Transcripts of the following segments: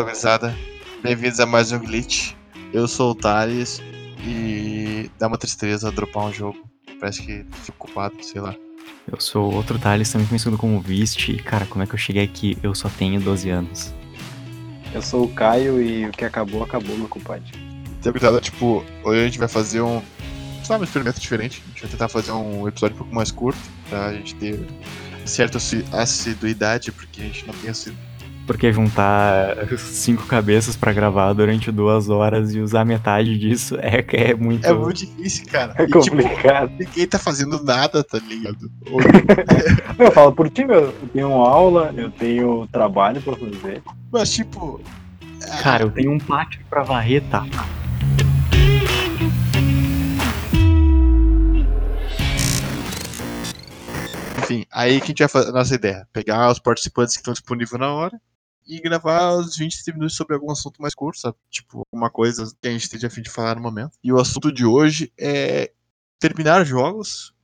Fala, gurizada. Bem-vindos a mais um Glitch. Eu sou o Thales e dá uma tristeza dropar um jogo. Parece que fico culpado, sei lá. Eu sou outro Thales, também conhecido como Vist. E, cara, como é que eu cheguei aqui? Eu só tenho 12 anos. Eu sou o Caio e o que acabou, acabou, meu compadre. Então, gurizada, tipo, hoje a gente vai fazer um. Sabe, um experimento diferente. A gente vai tentar fazer um episódio um pouco mais curto, pra gente ter certa assi- assiduidade, porque a gente não tem assi- Porque juntar cinco cabeças pra gravar durante duas horas e usar metade disso é, é muito. É muito difícil, cara. É E, tipo, complicado. ninguém tá fazendo nada, tá ligado? Eu falo por ti, meu. Eu tenho aula, eu tenho trabalho pra fazer. Mas, tipo, Cara, eu tenho um pátio pra varrer, tá? Enfim, aí que a gente vai fazer a nossa ideia. Pegar os participantes que estão disponíveis na hora e gravar os 20 minutos sobre algum assunto mais curto, sabe? Tipo, alguma coisa que a gente esteja a fim de falar no momento. E o assunto de hoje é terminar jogos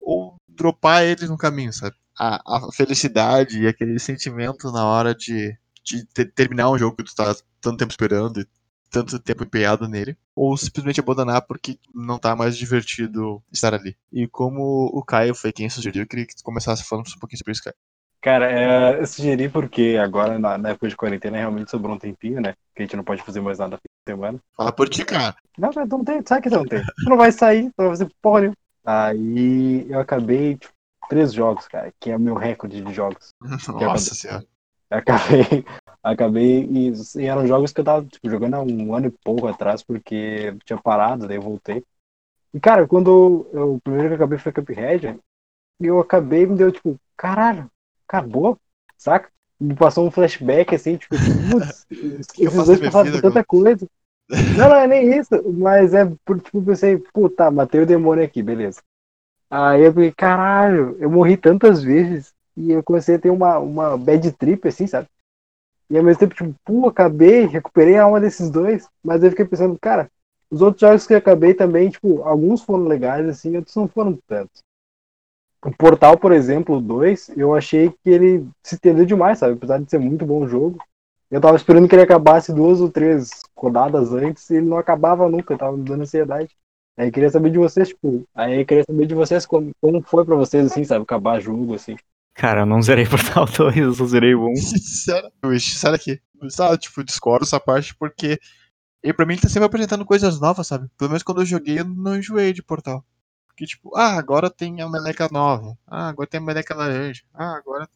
ou dropar eles no caminho, sabe? A, a felicidade e aquele sentimento na hora de, de ter- terminar um jogo que tu tá tanto tempo esperando e tanto tempo empenhado nele, ou simplesmente abandonar porque não tá mais divertido estar ali. E como o Caio foi quem sugeriu, eu queria que tu começasse falando um pouquinho sobre isso, Caio. Cara, é, eu sugeri porque agora, na, na época de quarentena, realmente sobrou um tempinho, né? Que a gente não pode fazer mais nada no fim de semana. Fala por ti, cara. Não, não, tem, sabe que não tem. Tu não vai sair, tu vai fazer porra. Aí eu acabei, tipo, três jogos, cara, que é o meu recorde de jogos. Nossa senhora. Acabei, acabei e, e eram jogos que eu tava tipo, jogando há um ano e pouco atrás, porque tinha parado, daí eu voltei. E cara, quando eu, o primeiro que eu acabei foi Cuphead, e eu acabei me deu tipo, caralho, acabou, saca? Me passou um flashback assim, tipo, putz, esses dois passaram por tanta coisa. Não, não é nem isso, mas é por, tipo, pensei, puta, matei o demônio aqui, beleza. Aí eu falei, caralho, eu morri tantas vezes e eu comecei a ter uma, uma bad trip, assim, sabe? E ao mesmo tempo, tipo, pô, acabei, recuperei a alma desses dois, mas eu fiquei pensando, cara, os outros jogos que eu acabei também, tipo, alguns foram legais, assim, outros não foram tantos. O Portal, por exemplo, o 2, eu achei que ele se estendeu demais, sabe? Apesar de ser muito bom jogo. Eu tava esperando que ele acabasse duas ou três rodadas antes e ele não acabava nunca, tava me dando ansiedade. Aí eu queria saber de vocês, tipo, aí eu queria saber de vocês como, como foi pra vocês, assim, sabe? Acabar jogo, assim. Cara, eu não zerei Portal 2, eu só zerei o 1. Sincero. Wish, sai daqui. Sabe, tipo, discordo essa parte porque. E pra mim ele tá sempre apresentando coisas novas, sabe? Pelo menos quando eu joguei eu não enjoei de portal. Porque, tipo, ah, agora tem a meleca nova. Ah, agora tem a meleca laranja. Ah, agora.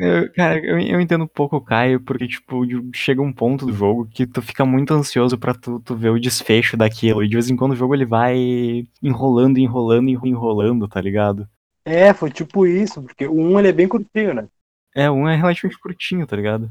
Eu- cara, eu, eu entendo um pouco o Caio, porque, tipo, chega um ponto do jogo que tu fica muito ansioso pra tu, tu ver o desfecho daquilo. E de vez em quando o jogo ele vai enrolando, enrolando, enro- enrolando, tá ligado? É, foi tipo isso, porque o 1 ele é bem curtinho, né? É, um é relativamente curtinho, tá ligado?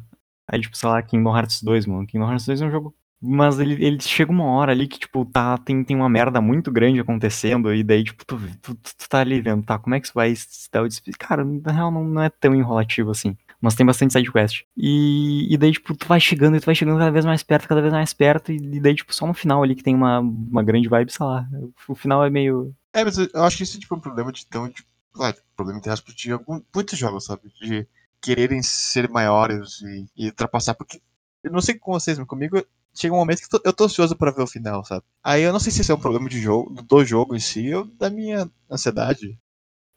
Aí, tipo, sei lá, Kingdom Hearts 2, mano. Kingdom Hearts 2 é um jogo. Mas ele, ele chega uma hora ali que, tipo, tá, tem, tem uma merda muito grande acontecendo, e daí, tipo, tu, tu, tu- tá ali vendo, tá, como é que isso vai se dar o? Cara, na real não, não é tão enrolativo assim. Mas tem bastante side quest. E, e daí, tipo, tu vai chegando e tu vai chegando cada vez mais perto, cada vez mais perto, e, e daí, tipo, só no final ali que tem uma, uma grande vibe, sei lá. O final é meio. É, mas eu acho que isso é tipo um problema de tão. Tipo, claro, problema entre aspas de algum, muitos jogos, sabe? De quererem ser maiores e, e ultrapassar. Porque eu não sei com vocês, mas comigo chega um momento que eu tô ansioso pra ver o final, sabe? Aí eu não sei se esse é um problema de jogo, do jogo em si ou da minha ansiedade.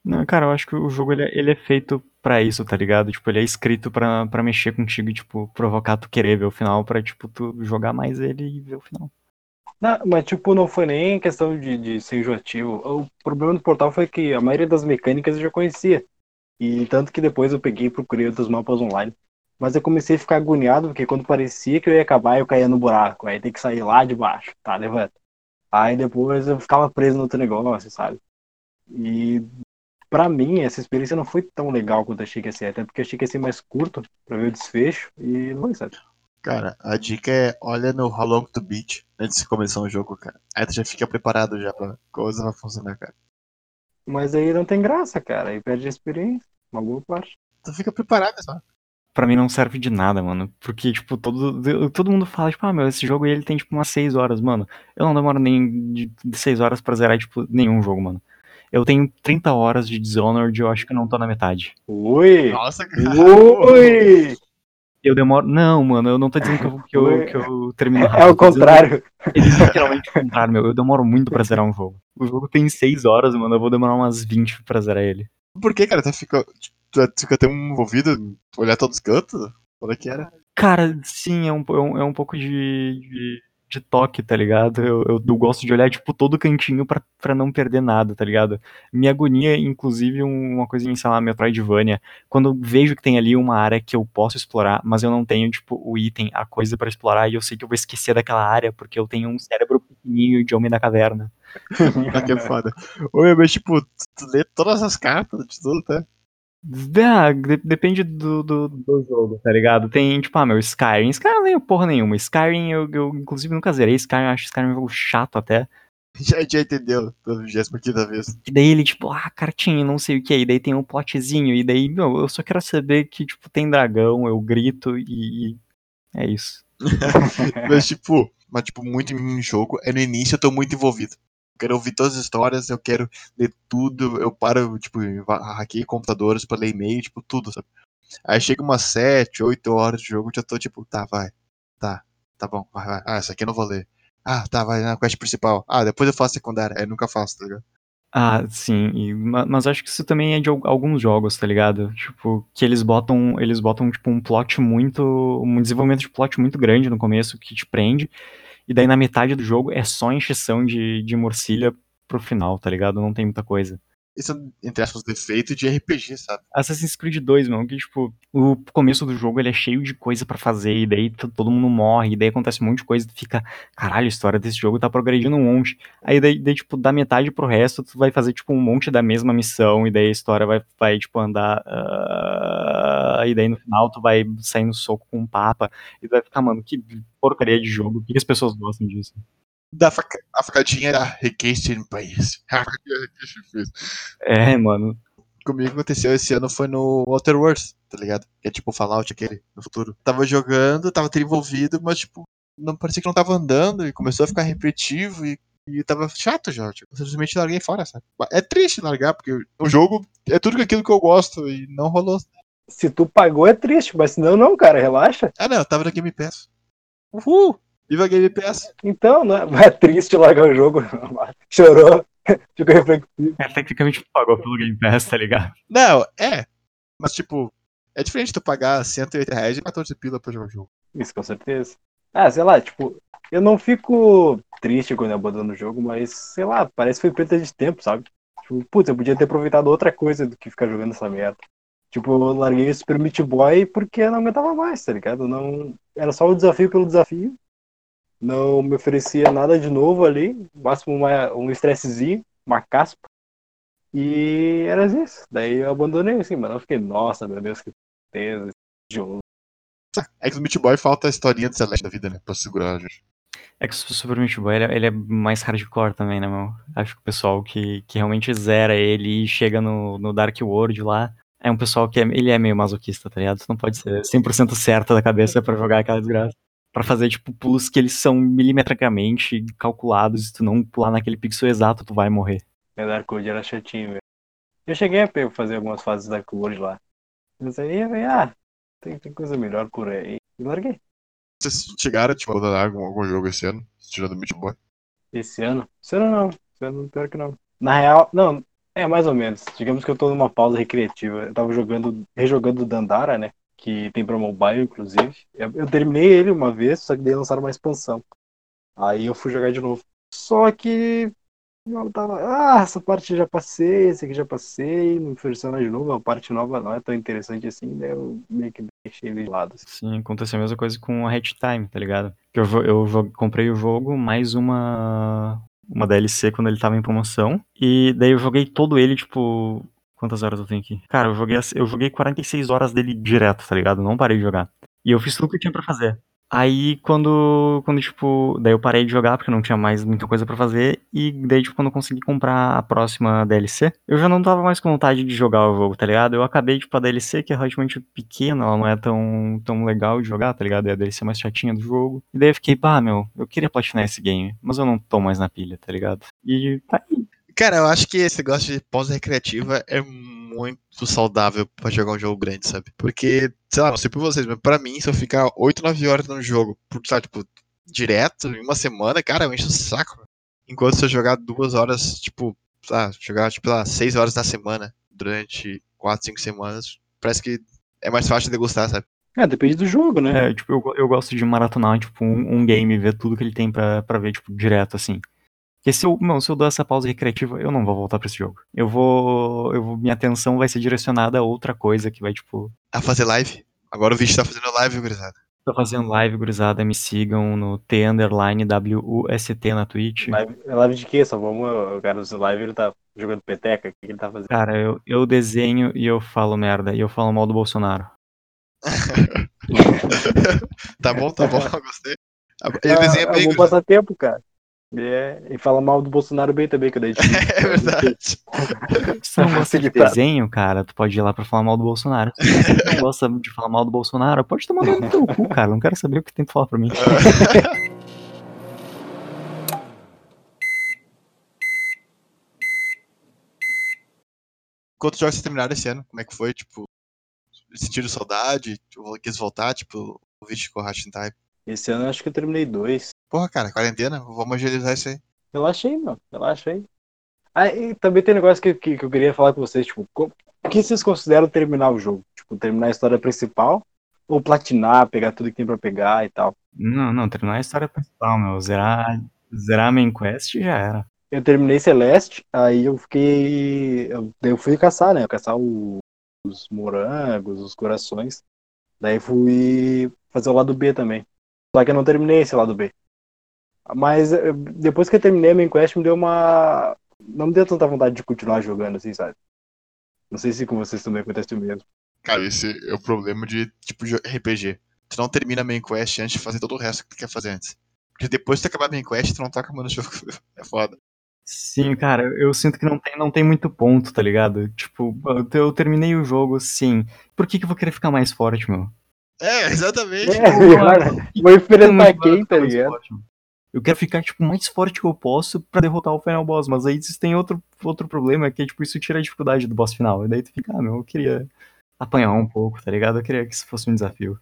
Não, cara, eu acho que o jogo ele é, ele é feito pra isso, tá ligado? Tipo, ele é escrito pra, pra mexer contigo e, tipo, provocar tu querer ver o final, pra, tipo, tu jogar mais ele e ver o final. Não, mas tipo, não foi nem questão de, de ser enjoativo. O problema do portal foi que a maioria das mecânicas eu já conhecia. E tanto que depois eu peguei e procurei outros mapas online. Mas eu comecei a ficar agoniado, porque quando parecia que eu ia acabar, eu caía no buraco. Aí tem que sair lá de baixo, tá? Levanta. Aí depois eu ficava preso no outro negócio, sabe? E pra mim, essa experiência não foi tão legal quanto achei que ia ser. Até porque achei que ia ser mais curto pra ver o desfecho. E não foi, sabe? Cara, a dica é olha no How Long to Beat antes de começar o jogo, cara. Aí tu já fica preparado já pra coisa vai funcionar, cara. Mas aí não tem graça, cara. Aí perde a experiência. Uma boa parte. Tu fica preparado, só. Pra mim não serve de nada, mano. Porque, tipo, todo, todo mundo fala, tipo, ah, meu, esse jogo aí ele tem, tipo, umas 6 horas, mano. Eu não demoro nem de 6 horas pra zerar, tipo, nenhum jogo, mano. Eu tenho 30 horas de Dishonored e eu acho que eu não tô na metade. Ui! Nossa, cara. Ui! Eu demoro. Não, mano, eu não tô dizendo que eu, que eu, que eu termino rápido. É o contrário. Eles literalmente compraram, meu. Eu demoro muito pra zerar um jogo. O jogo tem 6 horas, mano. Eu vou demorar umas 20 pra zerar ele. Por que, cara? Tu fica, tu fica tão envolvido olhar todos os cantos? Qual é que era? Cara, sim, é um, é um, é um pouco de, de, de toque, tá ligado? Eu, eu, eu gosto de olhar, tipo, todo cantinho pra, pra não perder nada, tá ligado? Minha agonia, inclusive, um- uma coisa em, sei lá, Metroidvania, quando eu vejo que tem ali uma área que eu posso explorar, mas eu não tenho, tipo, o item, a coisa pra explorar, e eu sei que eu vou esquecer daquela área, porque eu tenho um cérebro pequenininho de homem da caverna. Ah, que é foda. Meu, mas tipo, tu, tu lê todas as cartas de tudo, tá? Ah, de- depende do, do, do jogo, tá ligado? Tem, tipo, ah, meu, Skyrim. Skyrim eu não tenho porra nenhuma. Skyrim, eu, eu inclusive nunca zerei. Skyrim, eu acho Skyrim um jogo chato até. Já, já entendeu pela 25 vez. E daí ele, tipo, ah, cartinha, não sei o que. E daí tem um plotzinho. E daí, meu, eu só quero saber que, tipo, tem dragão, eu grito e. e é isso. Mas, tipo, mas, tipo, muito em jogo, é no início eu tô muito envolvido. Quero ouvir todas as histórias, eu quero ler tudo, eu paro, tipo, hackei computadores pra ler e-mail, tipo, tudo, sabe? Aí chega umas 7, 8 horas de jogo, eu já tô tipo, tá, vai, tá, tá bom, vai, vai. Ah, essa aqui eu não vou ler. Ah, tá, vai na quest principal. Ah, depois eu faço secundária. Aí eu nunca faço, tá ligado? Ah, sim, e- ma- mas acho que isso também é de al- alguns jogos, tá ligado? Tipo, que eles botam, eles botam tipo um plot muito, um desenvolvimento de plot muito grande no começo que te prende, e daí na metade do jogo é só encheção de, de morcilha pro final, tá ligado? Não tem muita coisa. Isso é, entre aspas, defeito de RPG, sabe? Assassin's Creed 2, mano, que tipo, o começo do jogo ele é cheio de coisa pra fazer, e daí to- todo mundo morre, e daí acontece um monte de coisa, tu fica, caralho, a história desse jogo tá progredindo um monte. Aí daí, daí, tipo, da metade pro resto, tu vai fazer, tipo, um monte da mesma missão, e daí a história vai, vai tipo, andar. ah, e daí no final tu vai sair no soco com o Papa, e tu vai ficar, mano, que porcaria de jogo, por que as pessoas gostam disso? Da faca, a facadinha da Request in País. É, mano. Comigo aconteceu esse ano foi no Outer Worlds, tá ligado? Que é tipo o Fallout aquele, no futuro. Tava jogando, tava tendo envolvido, mas tipo, não parecia que não tava andando e começou a ficar repetitivo e, e tava chato já. Tipo, eu simplesmente larguei fora, sabe? É triste largar, porque o jogo é tudo aquilo que eu gosto e não rolou. Se tu pagou é triste, mas senão não, cara, relaxa. Ah, não, eu tava na Game Pass. Uhul! Viva a Game Pass! Então, não é, é triste largar o jogo. Chorou. Ficou reflexivo. É, tecnicamente pagou pelo Game Pass, tá ligado? Não, é. Mas tipo, é diferente tu pagar 180 reais e 14 pila pra jogar o jogo. Isso, com certeza. Ah, sei lá, tipo, eu não fico triste quando eu abandono o jogo, mas, sei lá, parece que foi perda de tempo, sabe? Tipo, putz, eu podia ter aproveitado outra coisa do que ficar jogando essa merda. Tipo, eu larguei o Super Meat Boy porque não aguentava mais, tá ligado? Não... Era só o desafio pelo desafio. Não me oferecia nada de novo ali. Máximo uma, um estressezinho, uma caspa. E era isso. Daí eu abandonei assim, mano. Eu fiquei, nossa, meu Deus, que tristeza. jogo. É que no Meat Boy falta a historinha do Celeste da vida, né? Pra segurar a gente. É que o Super Meat Boy, ele, é- ele é mais hardcore também, né, meu? Acho que o pessoal que, que realmente zera ele e chega no, no Dark World lá, é um pessoal que é, ele é meio masoquista, tá ligado? Tu não pode ser 100% certo da cabeça pra jogar aquela desgraça. Pra fazer, tipo, pulos que eles são milimetricamente calculados, e tu não pular naquele pixel exato, tu vai morrer. É, Dark era chatinho, velho. Eu cheguei a fazer algumas fases da World lá. Mas aí eu falei, ah, tem, tem coisa melhor por aí. E larguei. Vocês chegaram, tipo, a algum, algum jogo esse ano? Tirando o Meat Boy? Esse ano? Esse ano não. Esse ano pior que não. Na real, não, é mais ou menos. Digamos que eu tô numa pausa recreativa. Eu tava jogando, rejogando o Dandara, né? Que tem pra mobile, inclusive. Eu, eu terminei ele uma vez, só que daí lançaram uma expansão. Aí eu fui jogar de novo. Só que tava, ah, essa parte já passei, esse aqui já passei, não nada de novo, a parte nova não é tão interessante assim, daí eu meio que deixei ele de lado. assim. Sim, aconteceu a mesma coisa com a Hatch Time, tá ligado? Que eu, eu comprei o jogo mais uma uma DLC quando ele tava em promoção. E daí eu joguei todo ele, tipo. Quantas horas eu tenho aqui? Cara, eu joguei, eu joguei 46 horas dele direto, tá ligado? Não parei de jogar. E eu fiz tudo que eu tinha pra fazer. Aí quando, quando, tipo, daí eu parei de jogar porque não tinha mais muita coisa pra fazer. E daí, tipo, quando eu consegui comprar a próxima DLC, eu já não tava mais com vontade de jogar o jogo, tá ligado? Eu acabei, tipo, a DLC, que é relativamente pequena, ela não é tão, tão legal de jogar, tá ligado? É a DLC mais chatinha do jogo. E daí eu fiquei, pá, meu, eu queria platinar esse game, mas eu não tô mais na pilha, tá ligado? E tá aí. Cara, eu acho que esse negócio de pós-recreativa é muito saudável pra jogar um jogo grande, sabe? Porque, sei lá, não sei por vocês, mas pra mim, se eu ficar 8, 9 horas no jogo, por, sabe, tipo, direto, em uma semana, cara, eu encho o saco. Enquanto se eu jogar duas horas, tipo, ah, jogar, tipo, lá, 6 horas na semana, durante 4, 5 semanas, parece que é mais fácil de degustar, sabe? É, depende do jogo, né? É, tipo, eu, eu gosto de maratonar, tipo, um, um game, ver tudo que ele tem pra, pra ver, tipo, direto, assim. Porque se eu, não, se eu dou essa pausa recreativa, eu não vou voltar pra esse jogo. Eu vou, eu vou. Minha atenção vai ser direcionada a outra coisa que vai, tipo. A fazer live? Agora o vídeo tá fazendo live, gurizada. Tô fazendo live, gurizada. Me sigam no T underline WUST na Twitch. Live, é live de quê? Só vamos. O cara do live ele tá jogando peteca. O que ele tá fazendo? Cara, eu, eu desenho e eu falo merda. E eu falo mal do Bolsonaro. tá bom, tá bom, eu gostei. Ele Ah, desenha é um bem, bom passatempo, cara. É, e fala mal do Bolsonaro bem também, que daí tipo, É verdade. Se não gosta de desenho, cara, tu pode ir lá pra falar mal do Bolsonaro. Se não gosta de falar mal do Bolsonaro, pode tomar no teu cu, cara. Não quero saber o que tem pra falar pra mim. Quantos jogos vocês terminaram esse ano? Como é que foi? Tipo, sentiram saudade? Tipo, quis voltar? Tipo, o Vish Corrashin Type? Esse ano eu acho que eu terminei dois. Porra, cara, quarentena, vamos agilizar isso aí. Relaxa aí, meu. Relaxa aí. Ah, e também tem um negócio que, que, que eu queria falar com vocês, tipo, o que vocês consideram terminar o jogo? Tipo, terminar a história principal ou platinar, pegar tudo que tem pra pegar e tal? Não, não, terminar a história principal, meu. Zerar, zerar a main quest já era. Eu terminei Celeste, aí eu fiquei. Eu, daí eu fui caçar, né? Caçar o- os morangos, os corações. Daí fui fazer o lado B também. Só que eu não terminei esse lado B. Mas eh, depois que eu terminei a main quest, me deu uma. Não me deu tanta vontade de continuar jogando, assim, sabe? Não sei se com vocês também acontece o mesmo. Cara, esse é o problema de, tipo, de RPG. Tu não termina a main quest antes de fazer todo o resto que tu quer fazer antes. Porque depois que tu acabar a main quest, tu não tá acabando o jogo. É foda. Sim, cara, eu sinto que não tem, não tem muito ponto, tá ligado? Tipo, eu, eu terminei o jogo, sim. Por que, que eu vou querer ficar mais forte, meu? É, exatamente. É, cara, vou enfrentar quem, tá ligado? Eu quero ficar, tipo, o mais forte que eu posso pra derrotar o final boss, mas aí existem outro, outro problema, que é, tipo, isso tira a dificuldade do boss final. E daí tu fica, ah, meu, eu queria apanhar um pouco, tá ligado? Eu queria que isso fosse um desafio.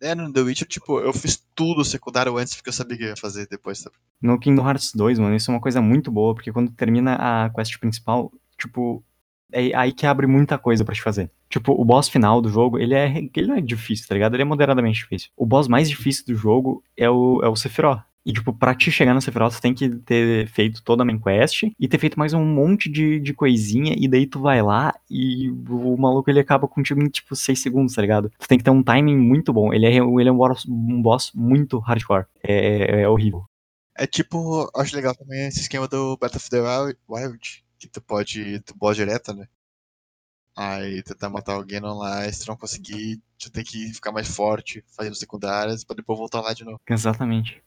É, no The Witcher, tipo, eu fiz tudo secundário antes porque eu sabia que eu ia fazer depois, sabe? No Kingdom Hearts 2, mano, isso é uma coisa muito boa, porque quando termina a quest principal, tipo, é aí que abre muita coisa pra te fazer. Tipo, o boss final do jogo, ele é, ele não é difícil, tá ligado? Ele é moderadamente difícil. O boss mais difícil do jogo é o, é o Sephiroth. E, tipo, pra te chegar no Sephiroth, tu tem que ter feito toda a main quest e ter feito mais um monte de, de coisinha, e daí tu vai lá e o maluco ele acaba contigo em, tipo, 6 segundos, tá ligado? Tu tem que ter um timing muito bom. Ele é, ele é um, boss, um boss muito hardcore. É, é horrível. É tipo, acho legal também esse esquema do Battle of the Wild, Wild, que tu pode, tu boss direto, né? Aí tentar matar alguém online, se tu não conseguir, tu tem que ficar mais forte, fazendo secundárias, pra depois voltar lá de novo. Exatamente.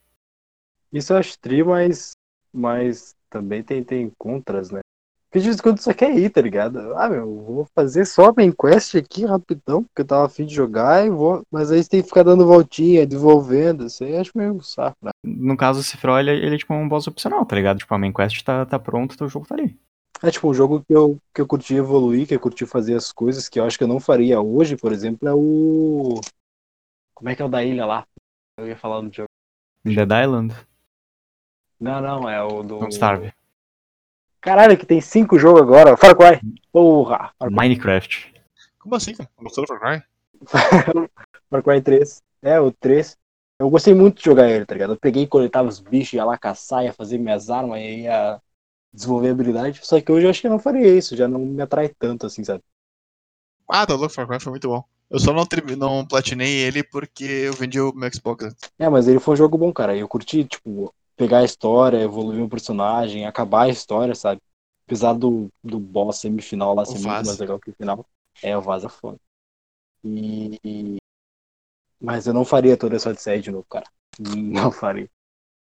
Isso eu acho tri, mas, mas também tem, tem contras, né? Porque de vez em quando só quer ir, tá ligado? Ah, meu, vou fazer só a main quest aqui rapidão, porque eu tava afim de jogar e vou. Mas aí você tem que ficar dando voltinha, desenvolvendo. Isso aí acho meio saco, né? No caso, o Sephiroth, ele, ele é tipo um boss opcional, tá ligado? Tipo, a main quest tá, tá pronto, teu jogo tá ali. É tipo um jogo que eu, que eu curti evoluir, que eu curti fazer as coisas que eu acho que eu não faria hoje, por exemplo, é o. Como é que é o da ilha lá? Eu ia falar no jogo. Dead Island, Não, não, é o do. Don't Starve, Caralho, que tem cinco jogos agora. Far Cry. Porra! Far Cry. Minecraft. Como assim, cara? Gostou do Far Cry? Far Cry 3. É, o 3. Eu gostei muito de jogar ele, tá ligado? Eu peguei e coletava os bichos, ia lá caçar, ia fazer minhas armas, ia desenvolver habilidade. Só que hoje eu acho que eu não faria isso, já não me atrai tanto assim, sabe? Ah, tá louco, Far Cry foi muito bom. Eu só não, não platinei ele porque eu vendi o meu Xbox. É, mas ele foi um jogo bom, cara. Eu curti, tipo, pegar a história, evoluir um personagem, acabar a história, sabe? Apesar do, do boss semifinal lá ser muito mais legal que o final. É, o Vaza foda. E... e- Mas eu não faria toda essa série de novo, cara. Não faria.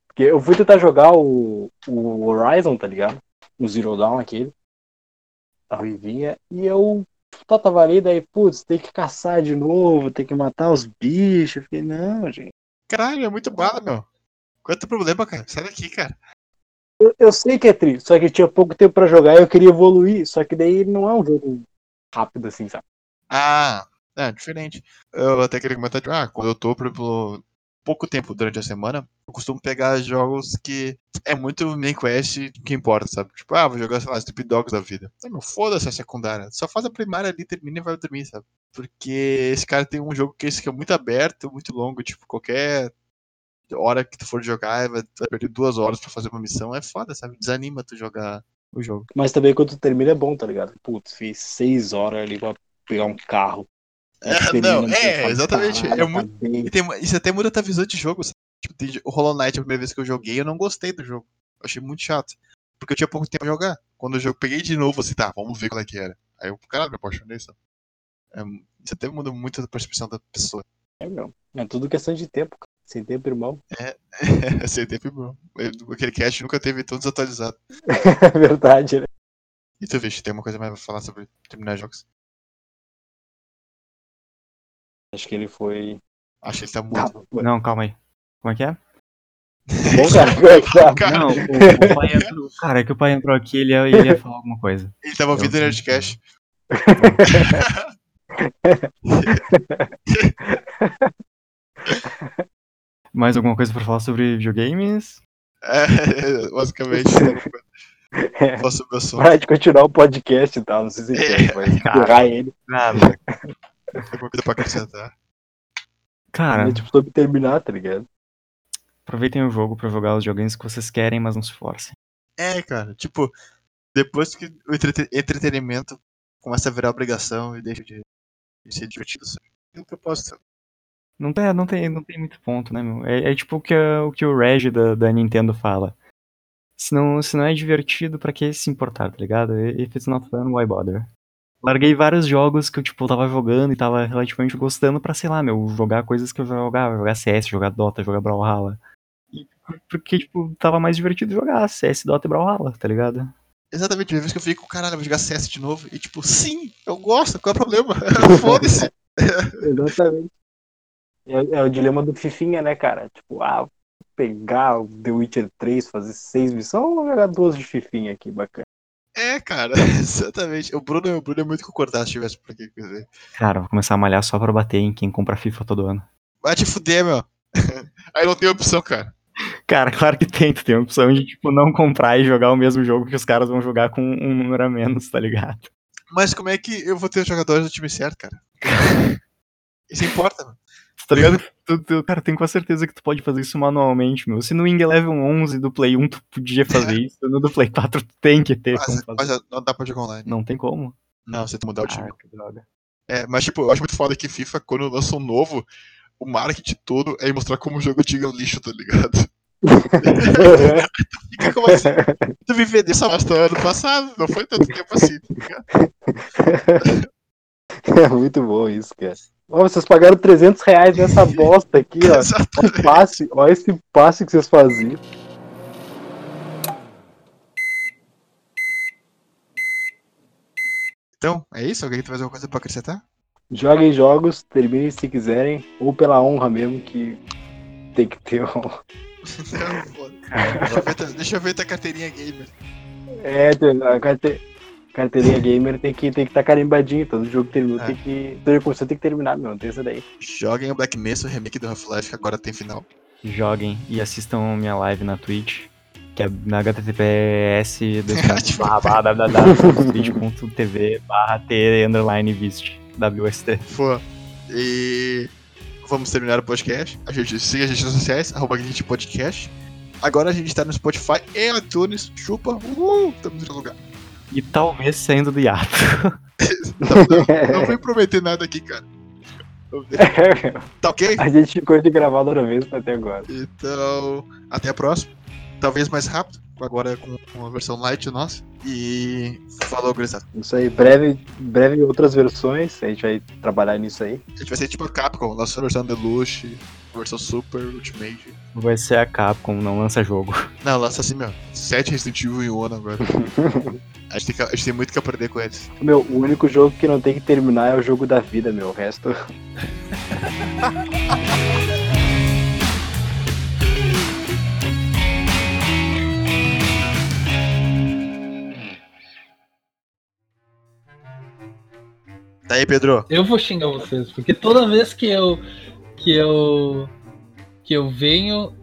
Porque eu fui tentar jogar o, o Horizon, tá ligado? O Zero Dawn, aquele. A Ruivinha. E eu tá, tava ali, daí, putz, tem que caçar de novo, tem que matar os bichos. Eu fiquei, não, gente. Caralho, é muito bala, meu. Qual o teu problema, cara? Sai daqui, cara. Eu, eu sei que é triste, só que tinha pouco tempo pra jogar e eu queria evoluir. Só que daí não é um jogo rápido assim, sabe? Ah, é diferente. Eu até queria comentar, ah, quando eu tô, por exemplo, pouco tempo durante a semana, eu costumo pegar jogos que é muito main quest que importa, sabe? Tipo, ah, vou jogar, sei lá, Stupid Dogs da vida. Não, meu, foda-se a secundária. Só faz a primária ali, termina e vai dormir, sabe? Porque esse cara tem um jogo que esse que é muito aberto, muito longo, tipo, qualquer hora que tu for jogar, vai, vai perder duas horas pra fazer uma missão, é foda, sabe? Desanima tu jogar o jogo. Mas também quando tu termina é bom, tá ligado? Putz, fiz seis horas ali pra pegar um carro. É, Termina, não, tu é, exatamente. "Caralho, É muito, acabei." e tem, isso até muda a tua visão de jogo, sabe? Tipo, tem- o Hollow Knight, a primeira vez que eu joguei, eu não gostei do jogo. Eu achei muito chato. Porque eu tinha pouco tempo pra jogar. Quando eu jogo, peguei de novo, assim, tá, vamos ver qual é que era. Aí eu, caralho, me apaixonei, sabe? É, isso até muda muito a percepção da pessoa. É, meu. É tudo questão de tempo, cara. Sem tempo, irmão. Sem tempo, bom. Aquele cast nunca teve tão desatualizado. É verdade, né? E tu, Vixe, tem uma coisa mais pra falar sobre terminar jogos? Acho que ele foi. Acho que ele tá Tá, muito. foi. Não, calma aí. Como é que é? Bom, cara, como é tá? Cara, Não, o, o pai entrou. Cara, é que o pai entrou aqui ele ia, ele ia falar alguma coisa. ele tava ouvindo o Nerdcast. Mais alguma coisa pra falar sobre videogames? É, basicamente. É. Falar sobre o assunto. Para de continuar o podcast e tal. Não sei se É, vai cara. empurrar ele. Nada. Alguma coisa pra acrescentar. Cara, É tipo sobre terminar, tá ligado? aproveitem o jogo pra jogar os joguinhos que vocês querem, mas não se forcem. É, cara, tipo, depois que o entrete- entretenimento começa a virar obrigação e deixa de, de ser divertido, sabe? Tem um propósito. Não tem, não tem, não tem muito ponto, né, meu? É, é tipo o que, a- o que o Reg da, da Nintendo fala. Se não, se não é divertido, pra que se importar, tá ligado? If it's not fun, why bother? Larguei vários jogos que eu, tipo, tava jogando e tava relativamente gostando pra, sei lá, meu, jogar coisas que eu jogava. Jogar CS, jogar Dota, jogar Brawlhalla. E porque, tipo, tava mais divertido jogar CS, Dota e Brawlhalla, tá ligado? Exatamente, uma vez que eu fico, caralho, eu vou jogar CS de novo. E tipo, sim, eu gosto, qual é o problema? Foda-se. Exatamente. É, é o dilema do Fifinha, né, cara? Tipo, ah, pegar o The Witcher 3, fazer seis missões, ou vou jogar duas de Fifinha aqui, bacana. É, cara, exatamente. O Bruno, o Bruno é muito concordar se tivesse por aqui. quer dizer. Cara, vou começar a malhar só pra bater em quem compra FIFA todo ano. Vai te fuder, meu. Aí não tem opção, cara. Cara, claro que tem, tu tem a opção de, tipo, não comprar e jogar o mesmo jogo que os caras vão jogar com um número a menos, tá ligado? Mas como é que eu vou ter os jogadores do time certo, cara? Isso importa, mano. Tá ligado? Tu, tu- cara, tenho quase certeza que tu pode fazer isso manualmente, meu. Se no Wing Eleven 11 do Play 1 tu podia fazer isso, no do Play 4 tu tem que ter Mas, mas não dá pra jogar online. Não tem como. Não, você tem que mudar o time. Ah, droga. É, mas tipo, eu acho muito foda que FIFA, quando lança um novo, o marketing todo é mostrar como o jogo antigo é um lixo, tá ligado? Fica como assim? Tu me vendeu essa bosta ano passado, não foi tanto tempo assim, tá ligado? É muito bom isso, cara. Ó, vocês pagaram 300 reais nessa bosta aqui, ó. Ó, o Exatamente. passe, ó esse passe que vocês faziam. Então, é isso? Alguém tem mais alguma coisa pra acrescentar? Joguem jogos, terminem se quiserem, ou pela honra mesmo, que tem que ter um. Não, foda. Deixa eu ver tua carteirinha gamer. É, a carte... carteirinha gamer tem que estar tem que tá carimbadinho, todo jogo terminou É. tem que. Todo jogo tem que terminar, meu, não tem essa daí. Joguem o Black Mesa, o remake do Half-Life, que agora tem final. Joguem e assistam minha live na Twitch, que é na https www.twitch.tv barra t underline vist WST. Pô, e vamos terminar o podcast. A gente siga as redes sociais, arroba Glitch Podcast. Agora a gente tá no Spotify e iTunes. Chupa, uhul, estamos no lugar. E talvez saindo do hiato. Não vou prometer nada aqui, cara. Tá ok? a gente ficou de gravar outra vez até agora. Então, até a próxima. Talvez mais rápido, agora com uma versão light nossa. E falou, gurizada. Isso aí, breve, breve outras versões, a gente vai trabalhar nisso aí. A gente vai ser tipo a Capcom, lançou a versão Deluxe, versão Super, Ultimate. Vai ser a Capcom, não lança jogo. Não, lança assim, meu. Sete Resident Evil em um ano agora. a, gente tem que- a gente tem muito que aprender com eles. Meu, o único jogo que não tem que terminar é o jogo da vida, meu. O resto. Tá aí, Pedro. Eu vou xingar vocês, porque toda vez que eu. que eu. Que eu venho,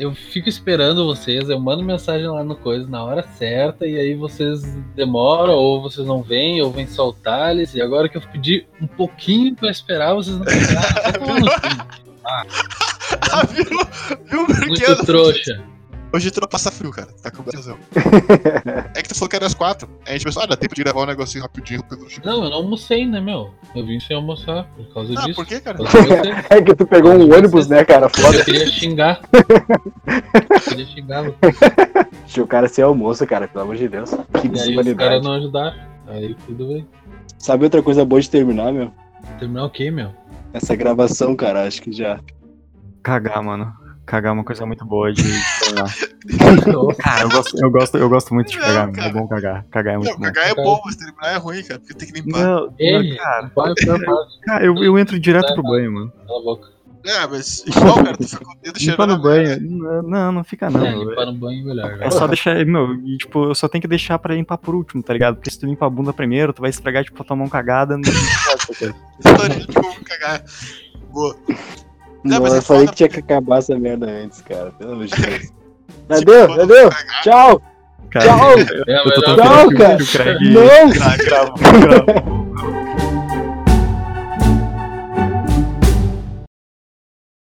eu fico esperando vocês, eu mando mensagem lá no coisa na hora certa, e aí vocês demoram, ou vocês não vêm, ou vêm só o Thales, e agora que eu pedi um pouquinho pra esperar, vocês não. Ah, viu? Viu, Muito trouxa. Hoje tu não passa frio, cara. Tá com razão. É que tu falou que era às quatro. Aí a gente pensou, ah, dá tempo de gravar um negocinho rapidinho. Chegou. Não, eu não almocei, né, meu? Eu vim sem almoçar por causa Ah, disso. por quê, cara? Por de vocês. É que tu pegou um ônibus, né, cara? Foda. Eu queria xingar. Eu queria xingar. Deixa o cara ser almoço, cara, pelo amor de Deus. Que E aí os caras desumanidade. não ajudaram. Aí tudo bem. Sabe outra coisa boa de terminar, meu? Terminar o quê, meu? Essa gravação, cara, acho que já. Cagar, mano. Cagar é uma coisa muito boa de Cara, eu gosto, eu gosto, eu gosto muito de Não, cagar, mano. cara. É bom cagar. Cagar é muito Não, bom. cagar é bom, mas terminar é ruim, cara. Porque tem que limpar. Não, cara, cara, eu, eu entro direto pro banho, mano. cala a boca. É, mas igual, cara, tu fica com o dedo Limpar cheirando. no a banho. Não, Não, fica não. é, limpar no banho é melhor. É só deixar, meu, e, tipo, eu só tenho que deixar pra limpar por último, tá ligado? Porque se tu limpa a bunda primeiro, tu vai esfregar, tipo, a tua mão cagada. Não... De como cagar. Boa. Não, Não, mas é eu falei foda que tinha que acabar essa merda antes, cara. Pelo amor de Deus. Tipo, deu. cagar, Tchau. Cara, Tchau. eu, eu tô tão o- cara. que o Craig- Não. cagar. Grava, grava.